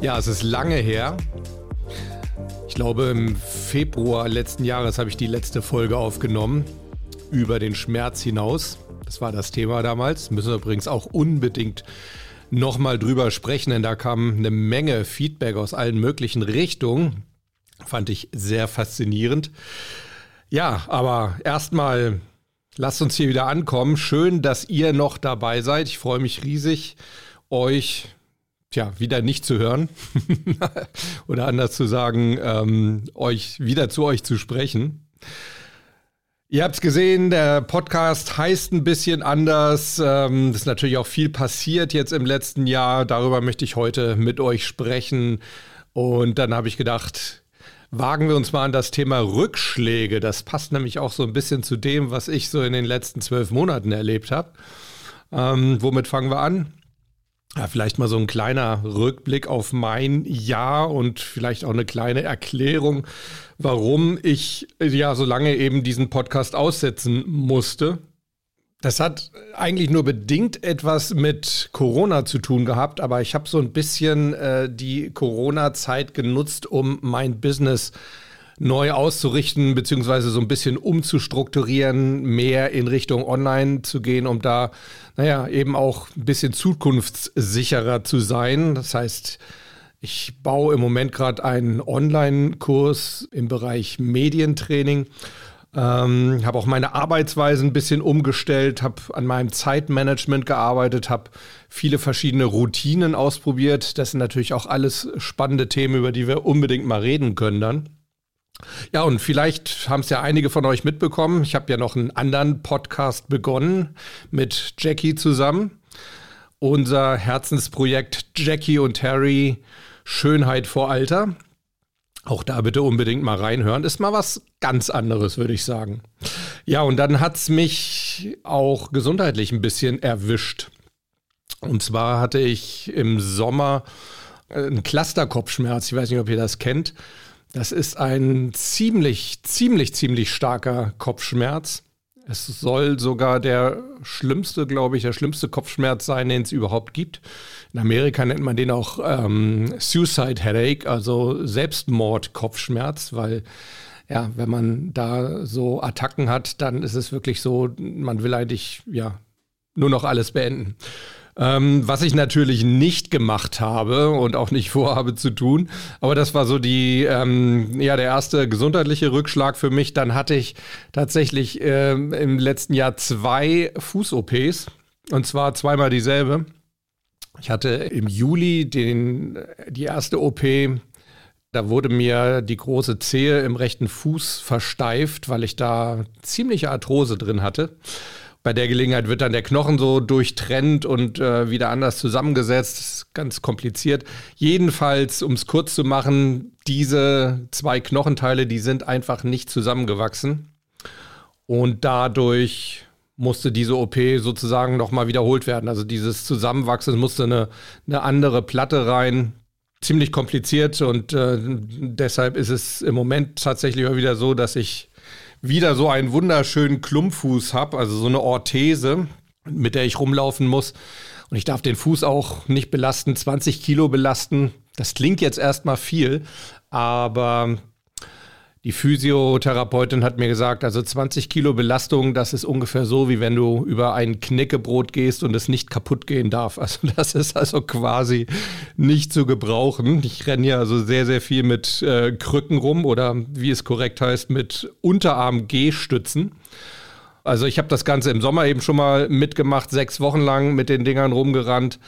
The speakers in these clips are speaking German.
Ja, es ist lange her. Ich glaube, im Februar letzten Jahres habe ich die letzte Folge aufgenommen. Über den Schmerz hinaus. Das war das Thema damals. Müssen wir übrigens auch unbedingt nochmal drüber sprechen, denn da kam eine Menge Feedback aus allen möglichen Richtungen. Fand ich sehr faszinierend. Ja, aber erstmal lasst uns hier wieder ankommen. Schön, dass ihr noch dabei seid. Ich freue mich riesig, euch tja, wieder nicht zu hören oder anders zu sagen, ähm, euch wieder zu euch zu sprechen. Ihr habt es gesehen, der Podcast heißt ein bisschen anders. Ähm, es ist natürlich auch viel passiert jetzt im letzten Jahr. Darüber möchte ich heute mit euch sprechen. Und dann habe ich gedacht, wagen wir uns mal an das Thema Rückschläge. Das passt nämlich auch so ein bisschen zu dem, was ich so in den letzten zwölf Monaten erlebt habe. Ähm, womit fangen wir an? Ja, vielleicht mal so ein kleiner Rückblick auf mein Jahr und vielleicht auch eine kleine Erklärung, warum ich ja so lange eben diesen Podcast aussetzen musste. Das hat eigentlich nur bedingt etwas mit Corona zu tun gehabt, aber ich habe so ein bisschen äh, die Corona-Zeit genutzt, um mein Business zu neu auszurichten, beziehungsweise so ein bisschen umzustrukturieren, mehr in Richtung Online zu gehen, um da, naja, eben auch ein bisschen zukunftssicherer zu sein. Das heißt, ich baue im Moment gerade einen Online-Kurs im Bereich Medientraining. Ähm, habe auch meine Arbeitsweise ein bisschen umgestellt, habe an meinem Zeitmanagement gearbeitet, habe viele verschiedene Routinen ausprobiert. Das sind natürlich auch alles spannende Themen, über die wir unbedingt mal reden können dann. Ja, und vielleicht haben es ja einige von euch mitbekommen. Ich habe ja noch einen anderen Podcast begonnen mit Jackie zusammen. Unser Herzensprojekt Jackie und Terry Schönheit vor Alter. Auch da bitte unbedingt mal reinhören. Ist mal was ganz anderes, würde ich sagen. Ja, und dann hat es mich auch gesundheitlich ein bisschen erwischt. Und zwar hatte ich im Sommer einen Clusterkopfschmerz. Ich weiß nicht, ob ihr das kennt. Das ist ein ziemlich, ziemlich, ziemlich starker Kopfschmerz. Es soll sogar der schlimmste, glaube ich, der schlimmste Kopfschmerz sein, den es überhaupt gibt. In Amerika nennt man den auch ähm, Suicide Headache, also Selbstmord-Kopfschmerz, weil ja, wenn man da so Attacken hat, dann ist es wirklich so, man will eigentlich ja nur noch alles beenden. Ähm, was ich natürlich nicht gemacht habe und auch nicht vorhabe zu tun. Aber das war so die, ähm, ja, der erste gesundheitliche Rückschlag für mich. Dann hatte ich tatsächlich ähm, im letzten Jahr zwei Fuß-OPs. Und zwar zweimal dieselbe. Ich hatte im Juli den, die erste OP da wurde mir die große Zehe im rechten Fuß versteift, weil ich da ziemliche Arthrose drin hatte. Bei der Gelegenheit wird dann der Knochen so durchtrennt und äh, wieder anders zusammengesetzt. Das ist ganz kompliziert. Jedenfalls, um es kurz zu machen, diese zwei Knochenteile, die sind einfach nicht zusammengewachsen. Und dadurch musste diese OP sozusagen nochmal wiederholt werden. Also dieses Zusammenwachsen musste eine, eine andere Platte rein. Ziemlich kompliziert und äh, deshalb ist es im Moment tatsächlich wieder so, dass ich wieder so einen wunderschönen Klumpfuß habe, also so eine Orthese, mit der ich rumlaufen muss. Und ich darf den Fuß auch nicht belasten, 20 Kilo belasten. Das klingt jetzt erstmal viel, aber die Physiotherapeutin hat mir gesagt, also 20 Kilo Belastung, das ist ungefähr so, wie wenn du über ein Knäckebrot gehst und es nicht kaputt gehen darf. Also das ist also quasi nicht zu gebrauchen. Ich renne ja also sehr, sehr viel mit äh, Krücken rum oder wie es korrekt heißt, mit Unterarm-G-Stützen. Also ich habe das Ganze im Sommer eben schon mal mitgemacht, sechs Wochen lang mit den Dingern rumgerannt.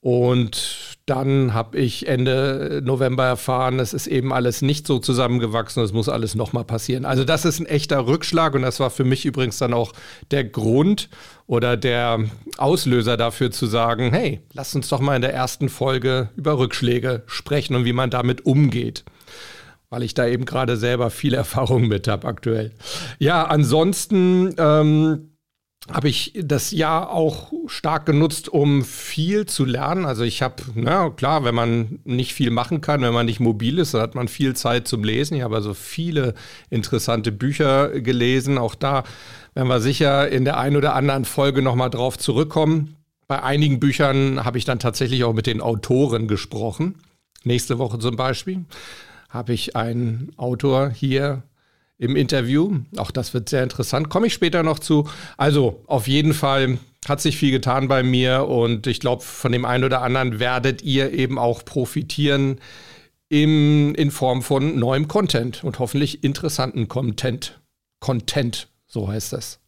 Und dann habe ich Ende November erfahren, es ist eben alles nicht so zusammengewachsen, es muss alles nochmal passieren. Also das ist ein echter Rückschlag und das war für mich übrigens dann auch der Grund oder der Auslöser dafür zu sagen, hey, lass uns doch mal in der ersten Folge über Rückschläge sprechen und wie man damit umgeht weil ich da eben gerade selber viel Erfahrung mit habe aktuell. Ja, ansonsten ähm, habe ich das Jahr auch stark genutzt, um viel zu lernen. Also ich habe, na klar, wenn man nicht viel machen kann, wenn man nicht mobil ist, dann hat man viel Zeit zum Lesen. Ich habe also viele interessante Bücher gelesen. Auch da werden wir sicher in der einen oder anderen Folge nochmal drauf zurückkommen. Bei einigen Büchern habe ich dann tatsächlich auch mit den Autoren gesprochen. Nächste Woche zum Beispiel habe ich einen Autor hier im Interview. Auch das wird sehr interessant. Komme ich später noch zu. Also auf jeden Fall hat sich viel getan bei mir und ich glaube, von dem einen oder anderen werdet ihr eben auch profitieren im, in Form von neuem Content und hoffentlich interessanten Content. Content, so heißt das.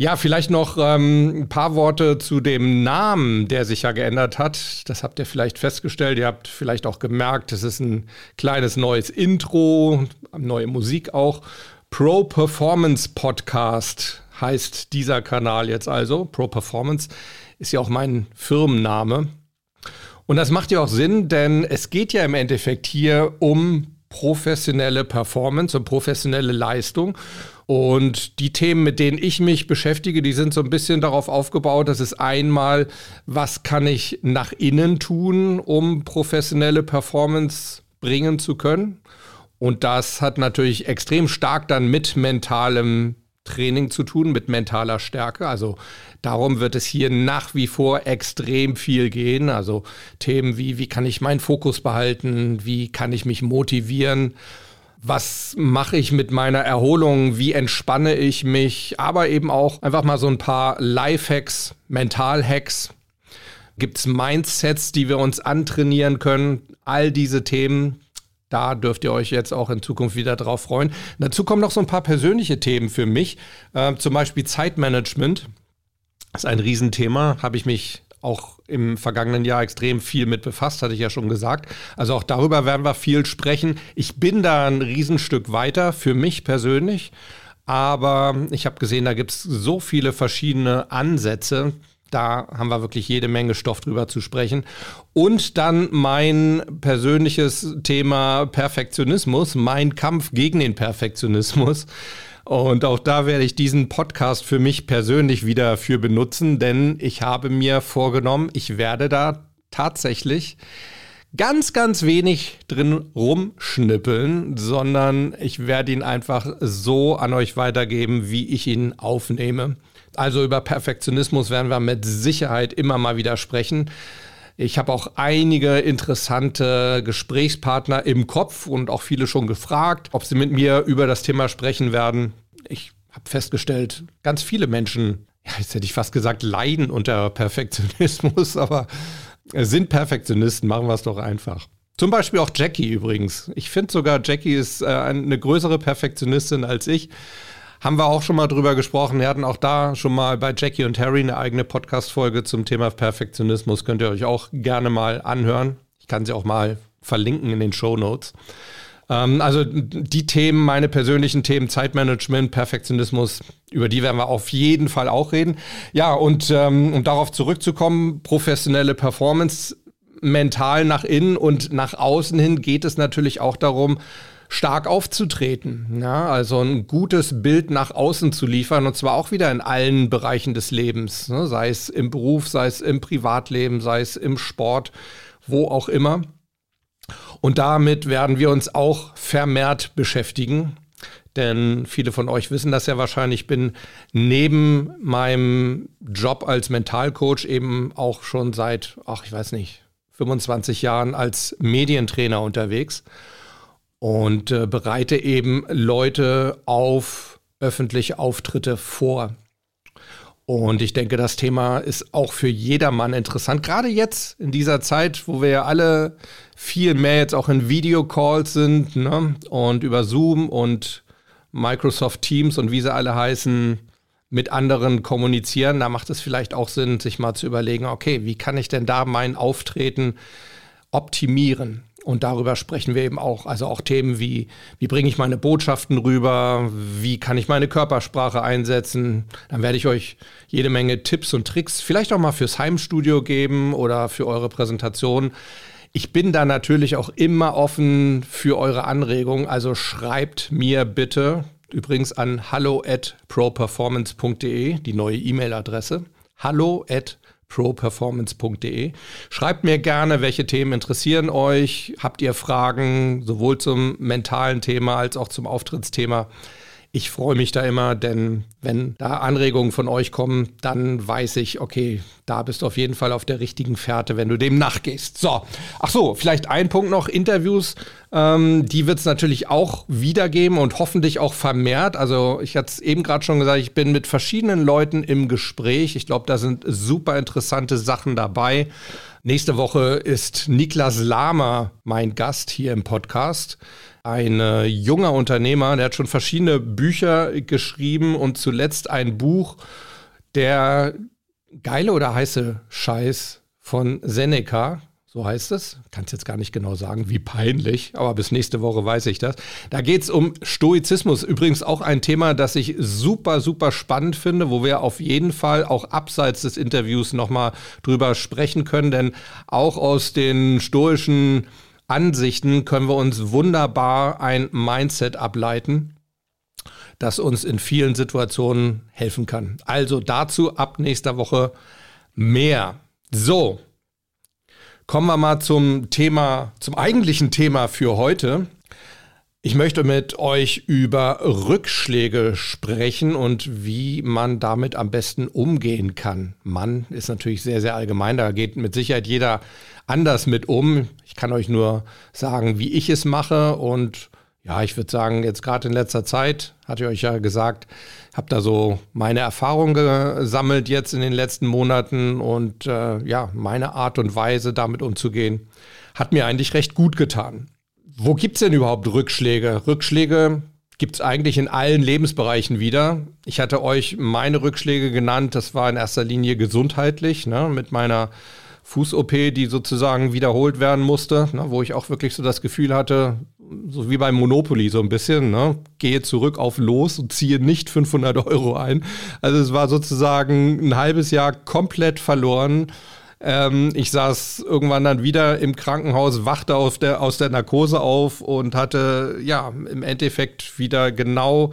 Ja, vielleicht noch ähm, ein paar Worte zu dem Namen, der sich ja geändert hat. Das habt ihr vielleicht festgestellt. Ihr habt vielleicht auch gemerkt, es ist ein kleines neues Intro, neue Musik auch. Pro Performance Podcast heißt dieser Kanal jetzt also. Pro Performance ist ja auch mein Firmenname. Und das macht ja auch Sinn, denn es geht ja im Endeffekt hier um professionelle Performance und professionelle Leistung. Und die Themen, mit denen ich mich beschäftige, die sind so ein bisschen darauf aufgebaut, dass es einmal, was kann ich nach innen tun, um professionelle Performance bringen zu können. Und das hat natürlich extrem stark dann mit mentalem Training zu tun, mit mentaler Stärke. Also darum wird es hier nach wie vor extrem viel gehen. Also Themen wie, wie kann ich meinen Fokus behalten, wie kann ich mich motivieren was mache ich mit meiner Erholung, wie entspanne ich mich, aber eben auch einfach mal so ein paar Life-Hacks, Mental-Hacks. Gibt es Mindsets, die wir uns antrainieren können? All diese Themen, da dürft ihr euch jetzt auch in Zukunft wieder drauf freuen. Dazu kommen noch so ein paar persönliche Themen für mich, äh, zum Beispiel Zeitmanagement. Das ist ein Riesenthema, habe ich mich auch im vergangenen Jahr extrem viel mit befasst, hatte ich ja schon gesagt. Also auch darüber werden wir viel sprechen. Ich bin da ein Riesenstück weiter für mich persönlich, aber ich habe gesehen, da gibt es so viele verschiedene Ansätze. Da haben wir wirklich jede Menge Stoff drüber zu sprechen. Und dann mein persönliches Thema Perfektionismus, mein Kampf gegen den Perfektionismus. Und auch da werde ich diesen Podcast für mich persönlich wieder für benutzen, denn ich habe mir vorgenommen, ich werde da tatsächlich ganz, ganz wenig drin rumschnippeln, sondern ich werde ihn einfach so an euch weitergeben, wie ich ihn aufnehme. Also über Perfektionismus werden wir mit Sicherheit immer mal wieder sprechen. Ich habe auch einige interessante Gesprächspartner im Kopf und auch viele schon gefragt, ob sie mit mir über das Thema sprechen werden. Ich habe festgestellt, ganz viele Menschen, ja, jetzt hätte ich fast gesagt, leiden unter Perfektionismus, aber sind Perfektionisten, machen wir es doch einfach. Zum Beispiel auch Jackie übrigens. Ich finde sogar, Jackie ist äh, eine größere Perfektionistin als ich. Haben wir auch schon mal drüber gesprochen. Wir hatten auch da schon mal bei Jackie und Harry eine eigene Podcast-Folge zum Thema Perfektionismus. Könnt ihr euch auch gerne mal anhören. Ich kann sie auch mal verlinken in den Show Notes. Ähm, also die Themen, meine persönlichen Themen, Zeitmanagement, Perfektionismus, über die werden wir auf jeden Fall auch reden. Ja, und ähm, um darauf zurückzukommen, professionelle Performance mental nach innen und nach außen hin geht es natürlich auch darum, stark aufzutreten. Ja, also ein gutes Bild nach außen zu liefern und zwar auch wieder in allen Bereichen des Lebens, ne? sei es im Beruf, sei es im Privatleben, sei es im Sport, wo auch immer. Und damit werden wir uns auch vermehrt beschäftigen. Denn viele von euch wissen das ja wahrscheinlich. Ich bin neben meinem Job als Mentalcoach eben auch schon seit, ach, ich weiß nicht, 25 Jahren als Medientrainer unterwegs und äh, bereite eben Leute auf öffentliche Auftritte vor. Und ich denke, das Thema ist auch für jedermann interessant. Gerade jetzt in dieser Zeit, wo wir ja alle viel mehr jetzt auch in Videocalls sind ne? und über Zoom und Microsoft Teams und wie sie alle heißen, mit anderen kommunizieren. Da macht es vielleicht auch Sinn, sich mal zu überlegen, okay, wie kann ich denn da mein Auftreten optimieren? Und darüber sprechen wir eben auch. Also auch Themen wie, wie bringe ich meine Botschaften rüber, wie kann ich meine Körpersprache einsetzen. Dann werde ich euch jede Menge Tipps und Tricks vielleicht auch mal fürs Heimstudio geben oder für eure Präsentation. Ich bin da natürlich auch immer offen für eure Anregungen. Also schreibt mir bitte übrigens an hallo at properformance.de, die neue E-Mail-Adresse. Hallo at properformance.de. Schreibt mir gerne, welche Themen interessieren euch. Habt ihr Fragen sowohl zum mentalen Thema als auch zum Auftrittsthema? Ich freue mich da immer, denn wenn da Anregungen von euch kommen, dann weiß ich, okay, da bist du auf jeden Fall auf der richtigen Fährte, wenn du dem nachgehst. So, ach so, vielleicht ein Punkt noch, Interviews, ähm, die wird es natürlich auch wiedergeben und hoffentlich auch vermehrt. Also ich hatte es eben gerade schon gesagt, ich bin mit verschiedenen Leuten im Gespräch. Ich glaube, da sind super interessante Sachen dabei. Nächste Woche ist Niklas Lahmer mein Gast hier im Podcast ein äh, junger Unternehmer, der hat schon verschiedene Bücher geschrieben und zuletzt ein Buch, der geile oder heiße Scheiß von Seneca, so heißt es. Kann es jetzt gar nicht genau sagen, wie peinlich, aber bis nächste Woche weiß ich das. Da geht es um Stoizismus. Übrigens auch ein Thema, das ich super, super spannend finde, wo wir auf jeden Fall auch abseits des Interviews nochmal drüber sprechen können, denn auch aus den stoischen Ansichten können wir uns wunderbar ein Mindset ableiten, das uns in vielen Situationen helfen kann. Also dazu ab nächster Woche mehr. So, kommen wir mal zum Thema, zum eigentlichen Thema für heute. Ich möchte mit euch über Rückschläge sprechen und wie man damit am besten umgehen kann. Mann ist natürlich sehr, sehr allgemein. Da geht mit Sicherheit jeder anders mit um. Ich kann euch nur sagen, wie ich es mache. Und ja, ich würde sagen, jetzt gerade in letzter Zeit, hatte ich euch ja gesagt, habe da so meine Erfahrungen gesammelt jetzt in den letzten Monaten. Und äh, ja, meine Art und Weise, damit umzugehen, hat mir eigentlich recht gut getan. Wo gibt es denn überhaupt Rückschläge? Rückschläge gibt es eigentlich in allen Lebensbereichen wieder. Ich hatte euch meine Rückschläge genannt. Das war in erster Linie gesundheitlich, ne, mit meiner Fuß-OP, die sozusagen wiederholt werden musste, ne, wo ich auch wirklich so das Gefühl hatte, so wie beim Monopoly so ein bisschen, ne, gehe zurück auf los und ziehe nicht 500 Euro ein. Also es war sozusagen ein halbes Jahr komplett verloren ähm, ich saß irgendwann dann wieder im Krankenhaus, wachte aus der, aus der Narkose auf und hatte ja im Endeffekt wieder genau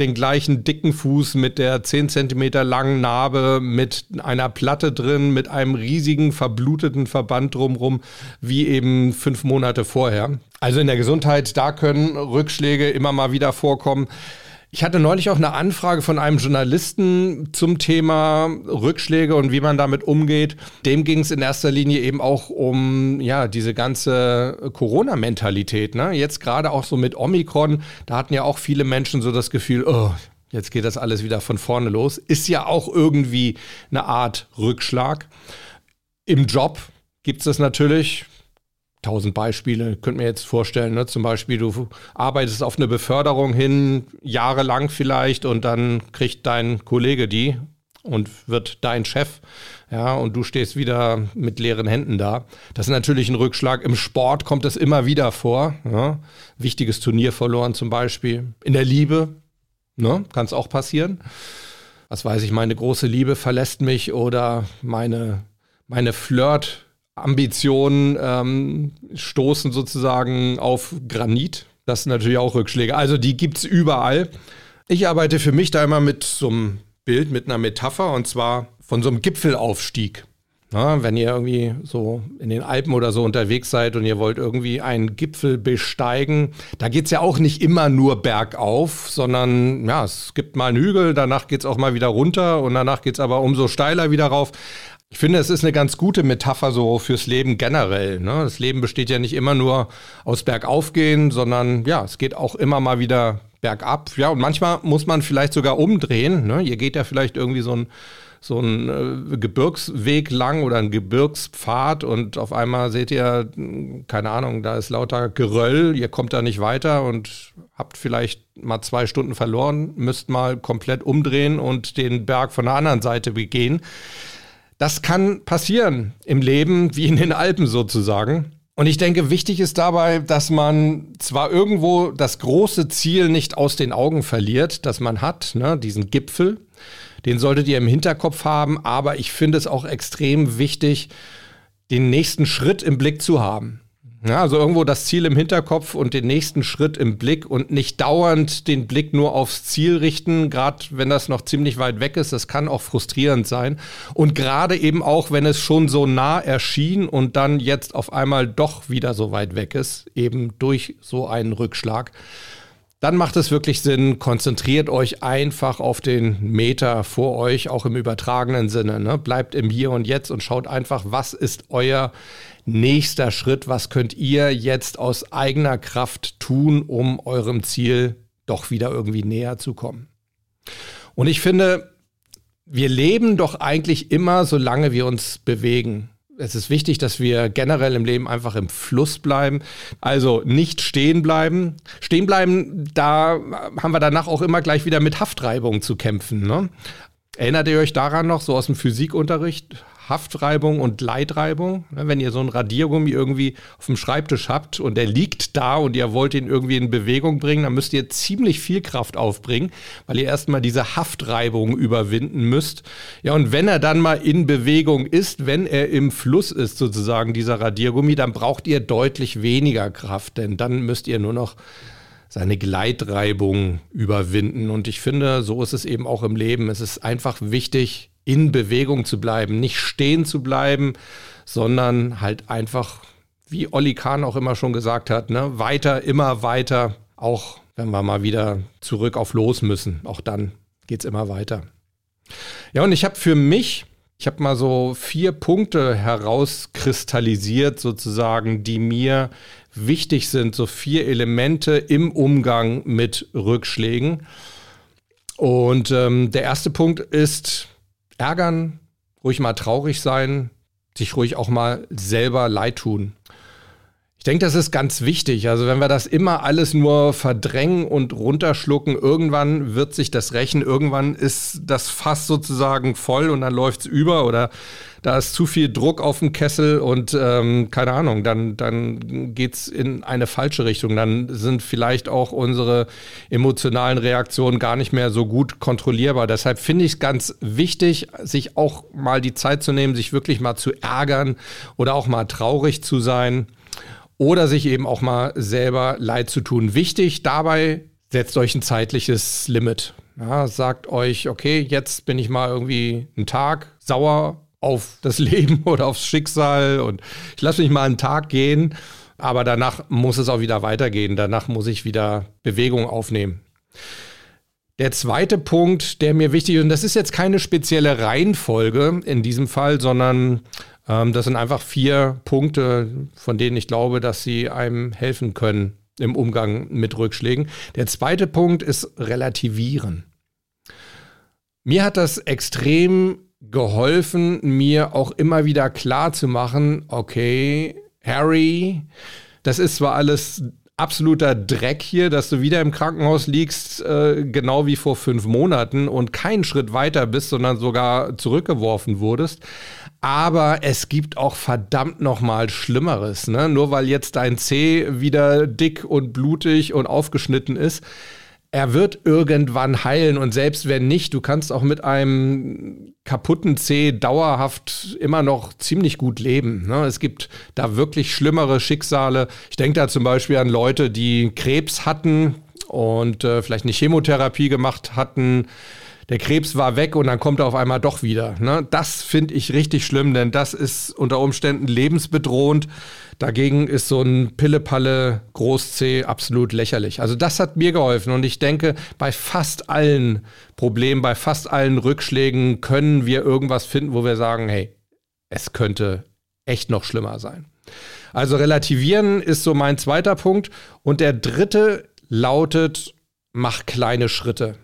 den gleichen dicken Fuß mit der 10 Zentimeter langen Narbe, mit einer Platte drin, mit einem riesigen verbluteten Verband drumrum, wie eben fünf Monate vorher. Also in der Gesundheit, da können Rückschläge immer mal wieder vorkommen. Ich hatte neulich auch eine Anfrage von einem Journalisten zum Thema Rückschläge und wie man damit umgeht. Dem ging es in erster Linie eben auch um ja diese ganze Corona-Mentalität. Ne? Jetzt gerade auch so mit Omikron, da hatten ja auch viele Menschen so das Gefühl, oh, jetzt geht das alles wieder von vorne los. Ist ja auch irgendwie eine Art Rückschlag. Im Job gibt es das natürlich tausend Beispiele, könnt mir jetzt vorstellen, ne? zum Beispiel du arbeitest auf eine Beförderung hin, jahrelang vielleicht, und dann kriegt dein Kollege die und wird dein Chef, ja, und du stehst wieder mit leeren Händen da. Das ist natürlich ein Rückschlag. Im Sport kommt das immer wieder vor. Ja? Wichtiges Turnier verloren zum Beispiel. In der Liebe, ne? kann es auch passieren. Was weiß ich, meine große Liebe verlässt mich oder meine, meine Flirt- Ambitionen ähm, stoßen sozusagen auf Granit. Das sind natürlich auch Rückschläge. Also die gibt es überall. Ich arbeite für mich da immer mit so einem Bild, mit einer Metapher und zwar von so einem Gipfelaufstieg. Na, wenn ihr irgendwie so in den Alpen oder so unterwegs seid und ihr wollt irgendwie einen Gipfel besteigen, da geht es ja auch nicht immer nur bergauf, sondern ja, es gibt mal einen Hügel, danach geht es auch mal wieder runter und danach geht es aber umso steiler wieder rauf. Ich finde, es ist eine ganz gute Metapher so fürs Leben generell. Ne? Das Leben besteht ja nicht immer nur aus Bergaufgehen, sondern ja, es geht auch immer mal wieder bergab. Ja, und manchmal muss man vielleicht sogar umdrehen. Ne? Ihr geht ja vielleicht irgendwie so ein so ein äh, Gebirgsweg lang oder ein Gebirgspfad und auf einmal seht ihr, keine Ahnung, da ist lauter Geröll, ihr kommt da nicht weiter und habt vielleicht mal zwei Stunden verloren, müsst mal komplett umdrehen und den Berg von der anderen Seite begehen. Das kann passieren im Leben, wie in den Alpen sozusagen. Und ich denke, wichtig ist dabei, dass man zwar irgendwo das große Ziel nicht aus den Augen verliert, das man hat, ne, diesen Gipfel, den solltet ihr im Hinterkopf haben, aber ich finde es auch extrem wichtig, den nächsten Schritt im Blick zu haben. Ja, also irgendwo das Ziel im Hinterkopf und den nächsten Schritt im Blick und nicht dauernd den Blick nur aufs Ziel richten, gerade wenn das noch ziemlich weit weg ist. Das kann auch frustrierend sein. Und gerade eben auch, wenn es schon so nah erschien und dann jetzt auf einmal doch wieder so weit weg ist, eben durch so einen Rückschlag dann macht es wirklich Sinn, konzentriert euch einfach auf den Meter vor euch, auch im übertragenen Sinne. Ne? Bleibt im Hier und Jetzt und schaut einfach, was ist euer nächster Schritt, was könnt ihr jetzt aus eigener Kraft tun, um eurem Ziel doch wieder irgendwie näher zu kommen. Und ich finde, wir leben doch eigentlich immer, solange wir uns bewegen es ist wichtig, dass wir generell im Leben einfach im Fluss bleiben. Also nicht stehen bleiben. Stehen bleiben, da haben wir danach auch immer gleich wieder mit Haftreibung zu kämpfen. Ne? Erinnert ihr euch daran noch, so aus dem Physikunterricht? Haftreibung und Leitreibung. Ne, wenn ihr so einen Radiergummi irgendwie auf dem Schreibtisch habt und der liegt da und ihr wollt ihn irgendwie in Bewegung bringen, dann müsst ihr ziemlich viel Kraft aufbringen, weil ihr erstmal diese Haftreibung überwinden müsst. Ja, und wenn er dann mal in Bewegung ist, wenn er im Fluss ist sozusagen, dieser Radiergummi, dann braucht ihr deutlich weniger Kraft, denn dann müsst ihr nur noch seine Gleitreibung überwinden. Und ich finde, so ist es eben auch im Leben. Es ist einfach wichtig, in Bewegung zu bleiben, nicht stehen zu bleiben, sondern halt einfach, wie Olli Kahn auch immer schon gesagt hat, ne, weiter, immer weiter, auch wenn wir mal wieder zurück auf Los müssen. Auch dann geht es immer weiter. Ja, und ich habe für mich, ich habe mal so vier Punkte herauskristallisiert, sozusagen, die mir wichtig sind, so vier Elemente im Umgang mit Rückschlägen. Und ähm, der erste Punkt ist ärgern, ruhig mal traurig sein, sich ruhig auch mal selber leid tun. Ich denke, das ist ganz wichtig. Also wenn wir das immer alles nur verdrängen und runterschlucken, irgendwann wird sich das rächen. Irgendwann ist das Fass sozusagen voll und dann läuft es über oder da ist zu viel Druck auf dem Kessel und ähm, keine Ahnung, dann, dann geht es in eine falsche Richtung. Dann sind vielleicht auch unsere emotionalen Reaktionen gar nicht mehr so gut kontrollierbar. Deshalb finde ich es ganz wichtig, sich auch mal die Zeit zu nehmen, sich wirklich mal zu ärgern oder auch mal traurig zu sein oder sich eben auch mal selber leid zu tun. Wichtig dabei, setzt euch ein zeitliches Limit. Ja, sagt euch, okay, jetzt bin ich mal irgendwie einen Tag sauer auf das Leben oder aufs Schicksal und ich lasse mich mal einen Tag gehen, aber danach muss es auch wieder weitergehen. Danach muss ich wieder Bewegung aufnehmen. Der zweite Punkt, der mir wichtig ist, und das ist jetzt keine spezielle Reihenfolge in diesem Fall, sondern das sind einfach vier Punkte, von denen ich glaube, dass sie einem helfen können im Umgang mit Rückschlägen. Der zweite Punkt ist relativieren. Mir hat das extrem geholfen, mir auch immer wieder klar zu machen, okay, Harry, das ist zwar alles absoluter Dreck hier, dass du wieder im Krankenhaus liegst, äh, genau wie vor fünf Monaten und keinen Schritt weiter bist, sondern sogar zurückgeworfen wurdest. Aber es gibt auch verdammt noch mal Schlimmeres. Ne? Nur weil jetzt dein Zeh wieder dick und blutig und aufgeschnitten ist, er wird irgendwann heilen und selbst wenn nicht, du kannst auch mit einem kaputten Zeh dauerhaft immer noch ziemlich gut leben. Ne? Es gibt da wirklich schlimmere Schicksale. Ich denke da zum Beispiel an Leute, die Krebs hatten und äh, vielleicht eine Chemotherapie gemacht hatten. Der Krebs war weg und dann kommt er auf einmal doch wieder. Ne? Das finde ich richtig schlimm, denn das ist unter Umständen lebensbedrohend. Dagegen ist so ein Pillepalle Groß-C absolut lächerlich. Also das hat mir geholfen und ich denke, bei fast allen Problemen, bei fast allen Rückschlägen können wir irgendwas finden, wo wir sagen, hey, es könnte echt noch schlimmer sein. Also relativieren ist so mein zweiter Punkt und der dritte lautet, mach kleine Schritte.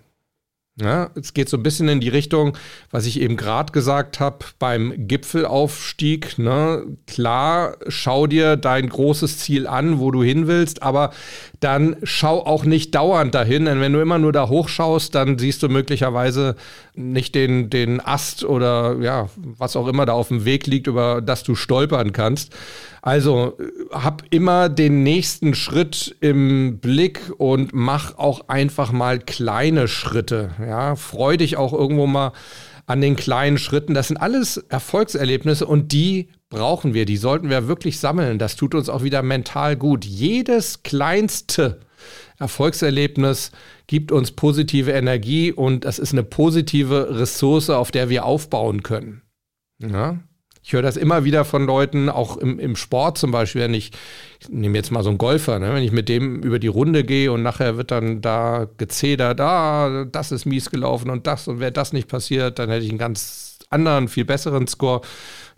Ja, es geht so ein bisschen in die Richtung, was ich eben gerade gesagt habe beim Gipfelaufstieg. Ne? Klar, schau dir dein großes Ziel an, wo du hin willst, aber dann schau auch nicht dauernd dahin, denn wenn du immer nur da hochschaust, dann siehst du möglicherweise nicht den, den Ast oder ja, was auch immer da auf dem Weg liegt, über das du stolpern kannst. Also hab immer den nächsten Schritt im Blick und mach auch einfach mal kleine Schritte. Ja, freu dich auch irgendwo mal an den kleinen Schritten. Das sind alles Erfolgserlebnisse und die brauchen wir. Die sollten wir wirklich sammeln. Das tut uns auch wieder mental gut. Jedes kleinste Erfolgserlebnis gibt uns positive Energie und das ist eine positive Ressource, auf der wir aufbauen können. Ja? Ich höre das immer wieder von Leuten, auch im, im Sport zum Beispiel, wenn ich, ich nehme jetzt mal so einen Golfer, ne, wenn ich mit dem über die Runde gehe und nachher wird dann da gezedert, ah, das ist mies gelaufen und das und wäre das nicht passiert, dann hätte ich einen ganz anderen, viel besseren Score.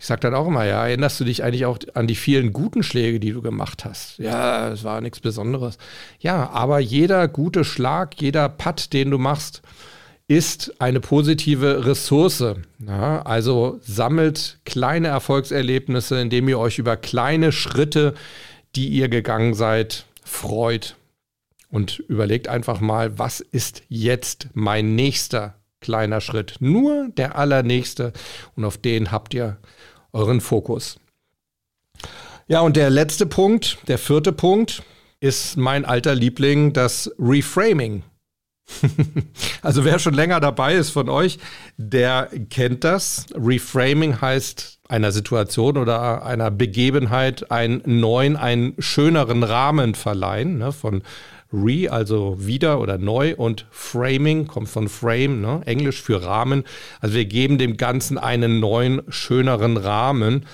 Ich sage dann auch immer, ja, erinnerst du dich eigentlich auch an die vielen guten Schläge, die du gemacht hast? Ja, es war nichts Besonderes. Ja, aber jeder gute Schlag, jeder Putt, den du machst, ist eine positive Ressource. Ja, also sammelt kleine Erfolgserlebnisse, indem ihr euch über kleine Schritte, die ihr gegangen seid, freut. Und überlegt einfach mal, was ist jetzt mein nächster kleiner Schritt? Nur der allernächste. Und auf den habt ihr euren Fokus. Ja, und der letzte Punkt, der vierte Punkt, ist mein alter Liebling, das Reframing. also wer schon länger dabei ist von euch, der kennt das. Reframing heißt einer Situation oder einer Begebenheit einen neuen, einen schöneren Rahmen verleihen. Ne? Von Re, also wieder oder neu und Framing kommt von Frame, ne? Englisch für Rahmen. Also wir geben dem Ganzen einen neuen, schöneren Rahmen.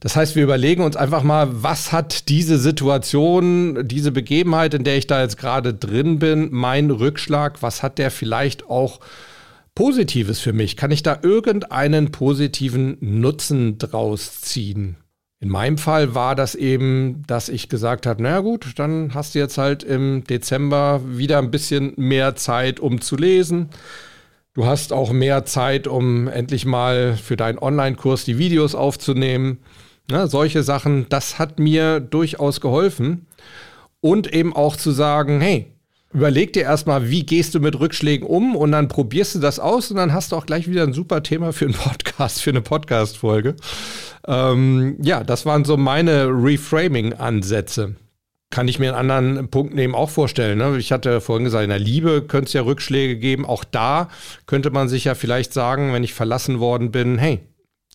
Das heißt, wir überlegen uns einfach mal, was hat diese Situation, diese Begebenheit, in der ich da jetzt gerade drin bin, mein Rückschlag, was hat der vielleicht auch Positives für mich? Kann ich da irgendeinen positiven Nutzen draus ziehen? In meinem Fall war das eben, dass ich gesagt habe, naja gut, dann hast du jetzt halt im Dezember wieder ein bisschen mehr Zeit, um zu lesen. Du hast auch mehr Zeit, um endlich mal für deinen Online-Kurs die Videos aufzunehmen. Ne, solche Sachen, das hat mir durchaus geholfen. Und eben auch zu sagen, hey, überleg dir erstmal, wie gehst du mit Rückschlägen um und dann probierst du das aus und dann hast du auch gleich wieder ein super Thema für einen Podcast, für eine Podcast-Folge. Ähm, ja, das waren so meine Reframing-Ansätze. Kann ich mir einen anderen Punkt nehmen auch vorstellen. Ne? Ich hatte vorhin gesagt, in der Liebe könnte es ja Rückschläge geben. Auch da könnte man sich ja vielleicht sagen, wenn ich verlassen worden bin, hey,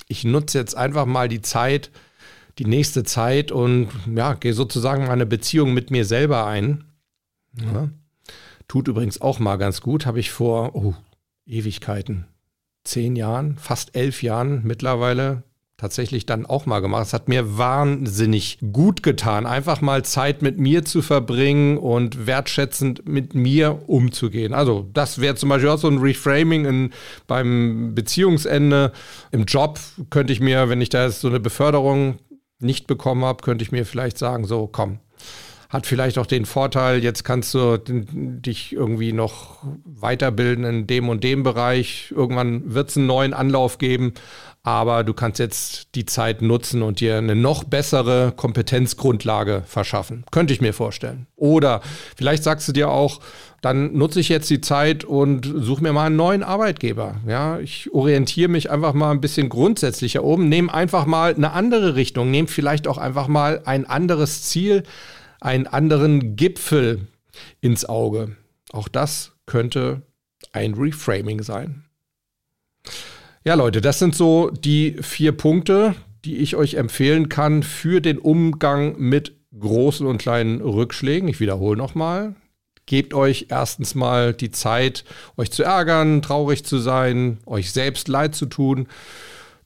ich nutze jetzt einfach mal die Zeit, die nächste Zeit und ja, gehe sozusagen meine Beziehung mit mir selber ein. Ja. Tut übrigens auch mal ganz gut, habe ich vor oh, Ewigkeiten, zehn Jahren, fast elf Jahren mittlerweile tatsächlich dann auch mal gemacht. Es hat mir wahnsinnig gut getan, einfach mal Zeit mit mir zu verbringen und wertschätzend mit mir umzugehen. Also das wäre zum Beispiel auch so ein Reframing in, beim Beziehungsende. Im Job könnte ich mir, wenn ich da jetzt so eine Beförderung nicht bekommen habe, könnte ich mir vielleicht sagen, so komm, hat vielleicht auch den Vorteil, jetzt kannst du dich irgendwie noch weiterbilden in dem und dem Bereich. Irgendwann wird es einen neuen Anlauf geben aber du kannst jetzt die Zeit nutzen und dir eine noch bessere Kompetenzgrundlage verschaffen. Könnte ich mir vorstellen. Oder vielleicht sagst du dir auch, dann nutze ich jetzt die Zeit und suche mir mal einen neuen Arbeitgeber. Ja, ich orientiere mich einfach mal ein bisschen grundsätzlicher um, nehme einfach mal eine andere Richtung, nehme vielleicht auch einfach mal ein anderes Ziel, einen anderen Gipfel ins Auge. Auch das könnte ein Reframing sein. Ja, Leute, das sind so die vier Punkte, die ich euch empfehlen kann für den Umgang mit großen und kleinen Rückschlägen. Ich wiederhole nochmal. Gebt euch erstens mal die Zeit, euch zu ärgern, traurig zu sein, euch selbst leid zu tun.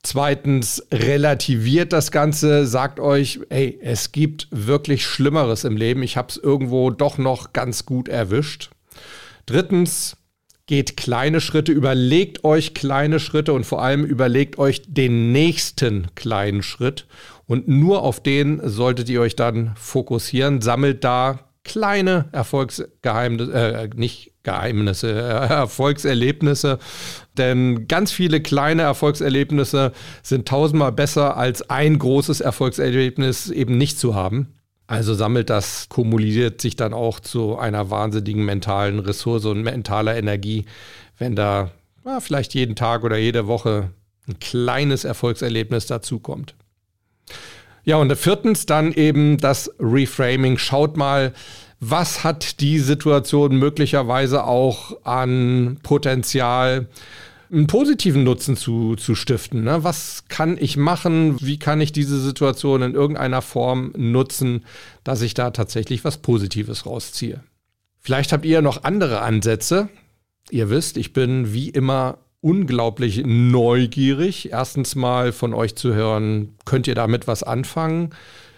Zweitens, relativiert das Ganze, sagt euch, hey, es gibt wirklich Schlimmeres im Leben. Ich habe es irgendwo doch noch ganz gut erwischt. Drittens, Geht kleine Schritte, überlegt euch kleine Schritte und vor allem überlegt euch den nächsten kleinen Schritt. Und nur auf den solltet ihr euch dann fokussieren. Sammelt da kleine Erfolgsgeheimnisse, äh, nicht Geheimnisse, äh, Erfolgserlebnisse. Denn ganz viele kleine Erfolgserlebnisse sind tausendmal besser als ein großes Erfolgserlebnis eben nicht zu haben. Also sammelt das, kumuliert sich dann auch zu einer wahnsinnigen mentalen Ressource und mentaler Energie, wenn da ja, vielleicht jeden Tag oder jede Woche ein kleines Erfolgserlebnis dazukommt. Ja, und viertens dann eben das Reframing. Schaut mal, was hat die Situation möglicherweise auch an Potenzial, einen positiven Nutzen zu, zu stiften. Ne? Was kann ich machen? Wie kann ich diese Situation in irgendeiner Form nutzen, dass ich da tatsächlich was Positives rausziehe? Vielleicht habt ihr noch andere Ansätze. Ihr wisst, ich bin wie immer unglaublich neugierig. Erstens mal von euch zu hören, könnt ihr damit was anfangen?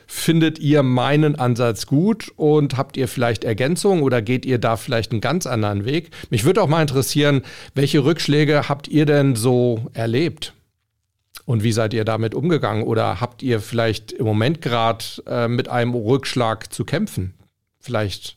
Findet ihr meinen Ansatz gut und habt ihr vielleicht Ergänzungen oder geht ihr da vielleicht einen ganz anderen Weg? Mich würde auch mal interessieren, welche Rückschläge habt ihr denn so erlebt? Und wie seid ihr damit umgegangen? Oder habt ihr vielleicht im Moment gerade äh, mit einem Rückschlag zu kämpfen? Vielleicht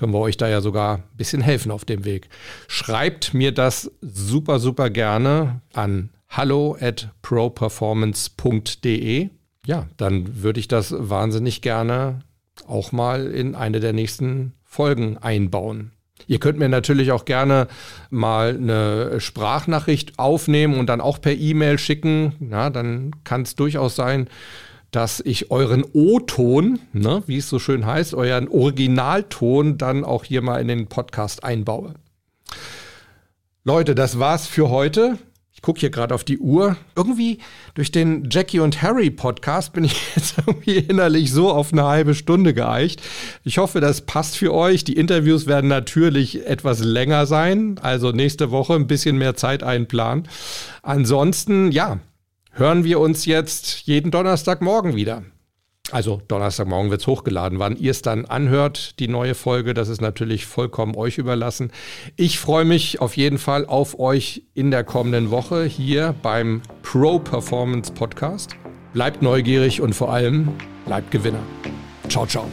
können wir euch da ja sogar ein bisschen helfen auf dem Weg. Schreibt mir das super, super gerne an hallo at properformance.de ja, dann würde ich das wahnsinnig gerne auch mal in eine der nächsten Folgen einbauen. Ihr könnt mir natürlich auch gerne mal eine Sprachnachricht aufnehmen und dann auch per E-Mail schicken. Ja, dann kann es durchaus sein, dass ich euren O-Ton, ne, wie es so schön heißt, euren Originalton dann auch hier mal in den Podcast einbaue. Leute, das war's für heute. Ich gucke hier gerade auf die Uhr. Irgendwie durch den Jackie und Harry Podcast bin ich jetzt irgendwie innerlich so auf eine halbe Stunde geeicht. Ich hoffe, das passt für euch. Die Interviews werden natürlich etwas länger sein, also nächste Woche ein bisschen mehr Zeit einplanen. Ansonsten, ja, hören wir uns jetzt jeden Donnerstagmorgen wieder. Also Donnerstagmorgen wird es hochgeladen. Wann ihr es dann anhört, die neue Folge, das ist natürlich vollkommen euch überlassen. Ich freue mich auf jeden Fall auf euch in der kommenden Woche hier beim Pro Performance Podcast. Bleibt neugierig und vor allem bleibt Gewinner. Ciao, ciao.